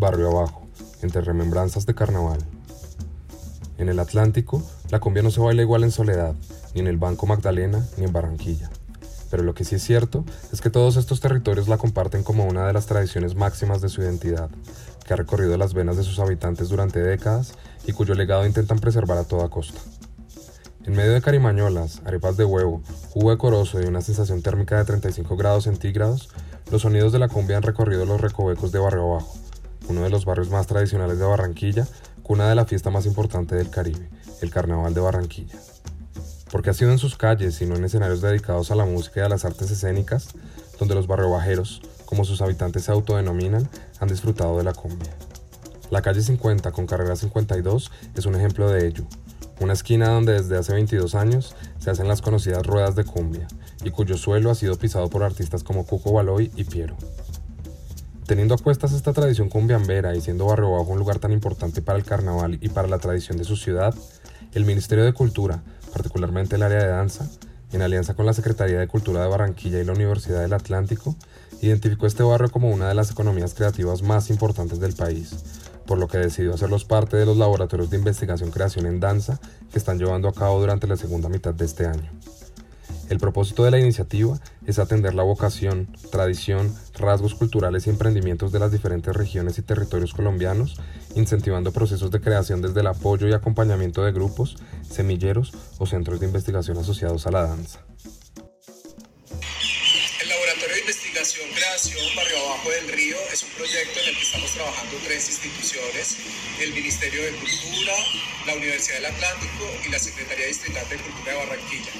Barrio Abajo, entre remembranzas de carnaval. En el Atlántico, la cumbia no se baila igual en Soledad, ni en el Banco Magdalena, ni en Barranquilla. Pero lo que sí es cierto es que todos estos territorios la comparten como una de las tradiciones máximas de su identidad, que ha recorrido las venas de sus habitantes durante décadas y cuyo legado intentan preservar a toda costa. En medio de carimañolas, arepas de huevo, jugo de y una sensación térmica de 35 grados centígrados, los sonidos de la cumbia han recorrido los recovecos de Barrio Abajo, uno de los barrios más tradicionales de Barranquilla, cuna de la fiesta más importante del Caribe, el Carnaval de Barranquilla. Porque ha sido en sus calles, sino en escenarios dedicados a la música y a las artes escénicas, donde los barriobajeros, como sus habitantes se autodenominan, han disfrutado de la cumbia. La calle 50 con carrera 52 es un ejemplo de ello, una esquina donde desde hace 22 años se hacen las conocidas ruedas de cumbia y cuyo suelo ha sido pisado por artistas como Cuco Baloy y Piero. Teniendo a cuestas esta tradición cumbiambera y siendo Barrio Bajo un lugar tan importante para el carnaval y para la tradición de su ciudad, el Ministerio de Cultura, particularmente el área de danza, en alianza con la Secretaría de Cultura de Barranquilla y la Universidad del Atlántico, identificó este barrio como una de las economías creativas más importantes del país, por lo que decidió hacerlos parte de los laboratorios de investigación-creación en danza que están llevando a cabo durante la segunda mitad de este año. El propósito de la iniciativa es atender la vocación, tradición, rasgos culturales y emprendimientos de las diferentes regiones y territorios colombianos, incentivando procesos de creación desde el apoyo y acompañamiento de grupos, semilleros o centros de investigación asociados a la danza. Barrio Abajo del Río es un proyecto en el que estamos trabajando tres instituciones, el Ministerio de Cultura, la Universidad del Atlántico y la Secretaría Distrital de Cultura de Barranquilla.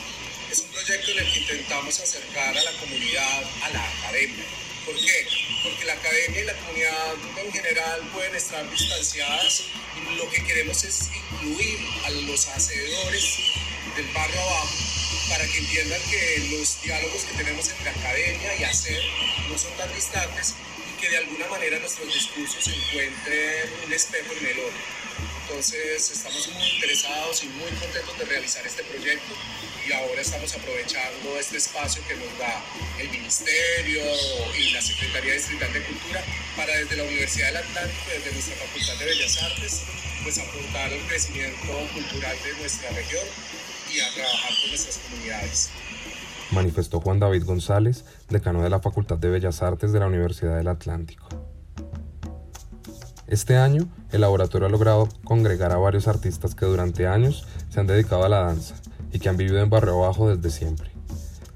Proyecto en el que intentamos acercar a la comunidad a la academia. ¿Por qué? Porque la academia y la comunidad en general pueden estar distanciadas lo que queremos es incluir a los hacedores del barrio abajo para que entiendan que los diálogos que tenemos entre academia y hacer no son tan distantes y que de alguna manera nuestros discursos encuentren un espejo en el otro. Entonces estamos muy interesados y muy contentos de realizar este proyecto y ahora estamos aprovechando este espacio que nos da el Ministerio y la Secretaría Distrital de Cultura para desde la Universidad del Atlántico, desde nuestra Facultad de Bellas Artes, pues aportar al crecimiento cultural de nuestra región y a trabajar con nuestras comunidades. Manifestó Juan David González, decano de la Facultad de Bellas Artes de la Universidad del Atlántico. Este año, el laboratorio ha logrado congregar a varios artistas que durante años se han dedicado a la danza y que han vivido en Barrio Abajo desde siempre.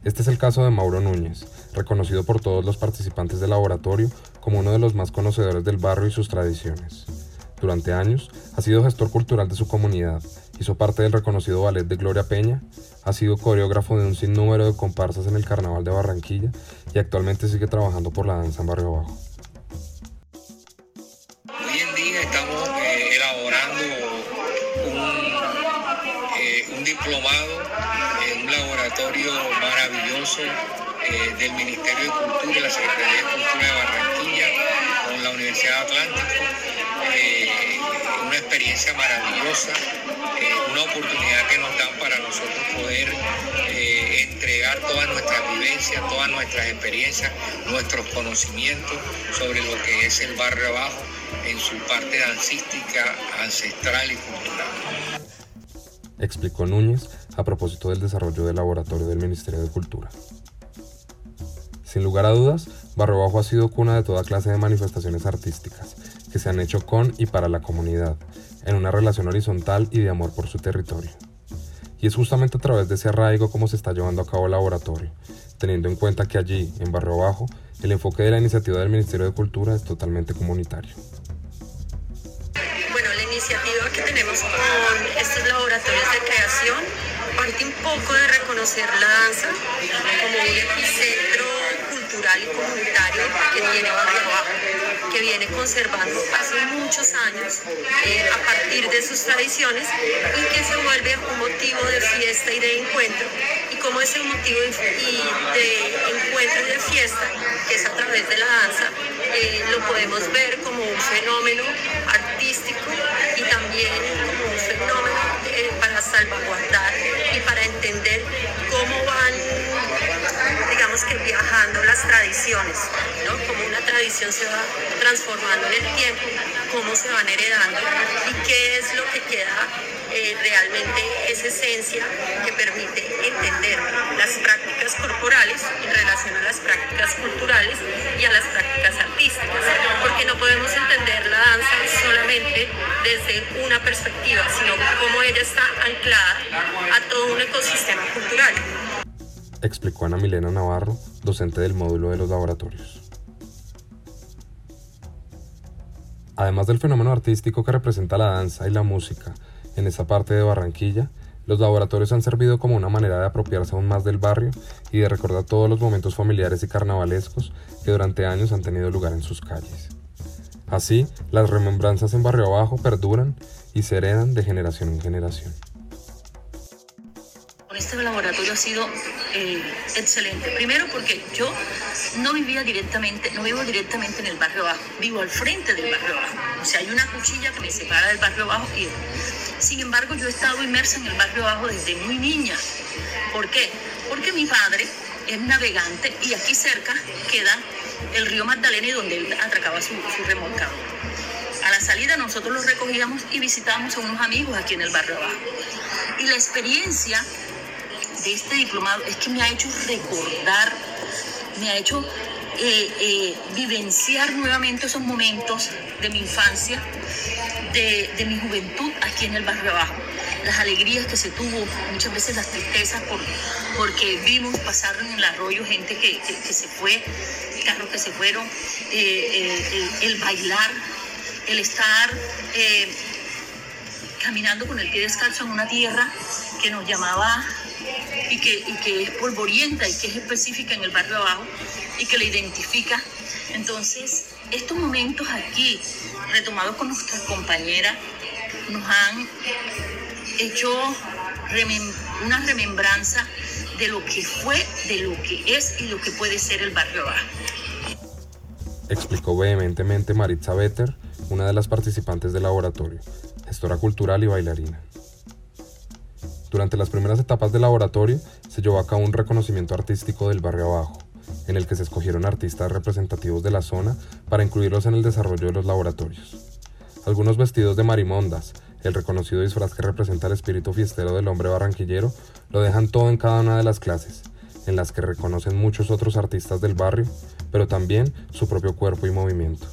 Este es el caso de Mauro Núñez, reconocido por todos los participantes del laboratorio como uno de los más conocedores del barrio y sus tradiciones. Durante años ha sido gestor cultural de su comunidad Hizo parte del reconocido ballet de Gloria Peña, ha sido coreógrafo de un sinnúmero de comparsas en el Carnaval de Barranquilla y actualmente sigue trabajando por la danza en Barrio Bajo. Eh, en un laboratorio maravilloso eh, del Ministerio de Cultura la Secretaría de Cultura de Barranquilla con la Universidad Atlántico. una experiencia maravillosa una oportunidad que nos dan para nosotros poder eh, entregar todas nuestras vivencias, todas nuestras experiencias, nuestros conocimientos sobre lo que es el barrio abajo en su parte dancística, ancestral y cultural. Explicó Núñez a propósito del desarrollo del laboratorio del Ministerio de Cultura. Sin lugar a dudas, Barrio Bajo ha sido cuna de toda clase de manifestaciones artísticas que se han hecho con y para la comunidad, en una relación horizontal y de amor por su territorio. Y es justamente a través de ese arraigo como se está llevando a cabo el laboratorio, teniendo en cuenta que allí, en Barrio Bajo, el enfoque de la iniciativa del Ministerio de Cultura es totalmente comunitario. Que tenemos con estos laboratorios de creación parte un poco de reconocer la danza como un epicentro cultural y comunitario que tiene Barrio Bajo que viene conservando hace muchos años eh, a partir de sus tradiciones y que se vuelve un motivo de fiesta y de encuentro. Y como ese motivo de, encuentro y de fiesta, que es a través de la danza, eh, lo podemos ver como un fenómeno artístico también un fenómeno eh, para salvaguardar y para entender cómo van, que viajando las tradiciones, ¿no? Como una tradición se va transformando en el tiempo, cómo se van heredando y qué es lo que queda eh, realmente esa esencia que permite entender las prácticas corporales en relación a las prácticas culturales y a las prácticas artísticas, porque no podemos entender la danza solamente desde una perspectiva, sino cómo ella está anclada a todo un ecosistema cultural. Explicó Ana Milena Navarro, docente del módulo de los laboratorios. Además del fenómeno artístico que representa la danza y la música en esa parte de Barranquilla, los laboratorios han servido como una manera de apropiarse aún más del barrio y de recordar todos los momentos familiares y carnavalescos que durante años han tenido lugar en sus calles. Así, las remembranzas en Barrio Abajo perduran y se heredan de generación en generación. Este laboratorio ha sido eh, excelente. Primero porque yo no vivía directamente, no vivo directamente en el barrio abajo, vivo al frente del barrio abajo. O sea, hay una cuchilla que me separa del barrio abajo y sin embargo yo he estado inmersa en el barrio abajo desde muy niña. ¿Por qué? Porque mi padre es navegante y aquí cerca queda el río Magdalena y donde él atracaba su, su. A la salida nosotros los recogíamos y visitábamos a unos amigos aquí en el barrio abajo. Y la experiencia este diplomado es que me ha hecho recordar, me ha hecho eh, eh, vivenciar nuevamente esos momentos de mi infancia, de, mi juventud aquí en el barrio abajo. Las alegrías que se tuvo, muchas veces las tristezas por, porque vimos pasar en el arroyo gente que, se fue, carros que se fueron, eh, el bailar, el estar caminando con el pie descalzo en una tierra que nos llamaba y que, y que es polvorienta y que es específica en el barrio abajo y que la identifica. Entonces, estos momentos aquí, retomados con nuestras compañeras, nos han hecho una remembranza de lo que fue, de lo que es y lo que puede ser el barrio abajo. Explicó vehementemente Maritza Better, una de las participantes del laboratorio, gestora cultural y bailarina. Durante las primeras etapas del laboratorio se llevó a cabo un reconocimiento artístico del barrio abajo, en el que se escogieron artistas representativos de la zona para incluirlos en el desarrollo de los laboratorios. Algunos vestidos de marimondas, el reconocido disfraz que representa el espíritu fiestero del hombre barranquillero, lo dejan todo en cada una de las clases, en las que reconocen muchos otros artistas del barrio, pero también su propio cuerpo y movimiento.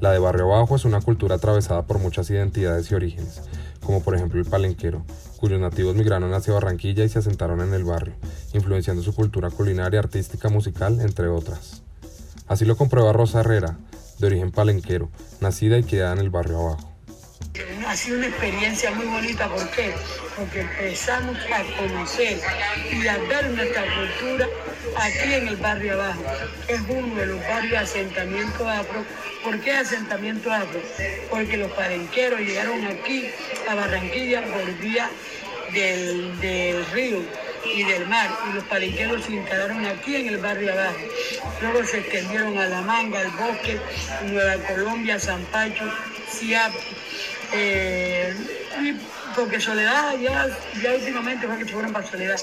La de Barrio Abajo es una cultura atravesada por muchas identidades y orígenes, como por ejemplo el palenquero, cuyos nativos migraron hacia Barranquilla y se asentaron en el barrio, influenciando su cultura culinaria, artística, musical, entre otras. Así lo comprueba Rosa Herrera, de origen palenquero, nacida y criada en el barrio abajo. Ha sido una experiencia muy bonita, ¿por qué? Porque empezamos a conocer y a ver nuestra cultura aquí en el barrio abajo. Es uno de los barrios asentamientos afro. ¿Por qué asentamiento afro? Porque los palenqueros llegaron aquí a Barranquilla por vía del, río y del mar y los palenqueros se instalaron aquí en el barrio abajo. Luego se extendieron a La Manga, al Bosque, Nueva Colombia, San Pacho, Ciap, eh, porque Soledad ya, últimamente fue que fueron para Soledad,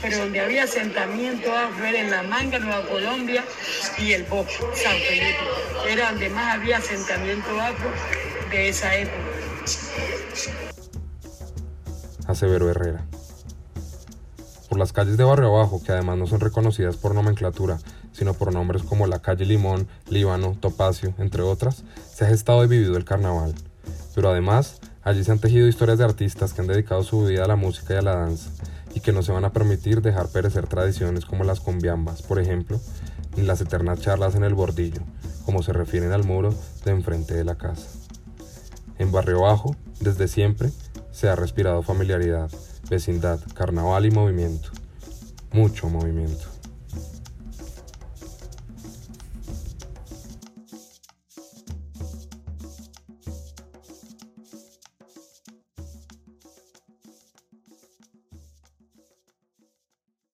pero donde había asentamiento afro era en La Manga, Nueva Colombia y el Bosque, San Felipe. Era donde más había asentamiento afro de esa época aseveró Herrera. Por las calles de Barrio Abajo, que además no son reconocidas por nomenclatura, sino por nombres como la calle Limón, Líbano, Topacio, entre otras, se ha gestado y vivido el carnaval. Pero además, allí se han tejido historias de artistas que han dedicado su vida a la música y a la danza, y que no se van a permitir dejar perecer tradiciones como las combiambas, por ejemplo, ni las eternas charlas en el bordillo, como se refieren al muro de enfrente de la casa. En Barrio Bajo, desde siempre, se ha respirado familiaridad, vecindad, carnaval y movimiento. Mucho movimiento.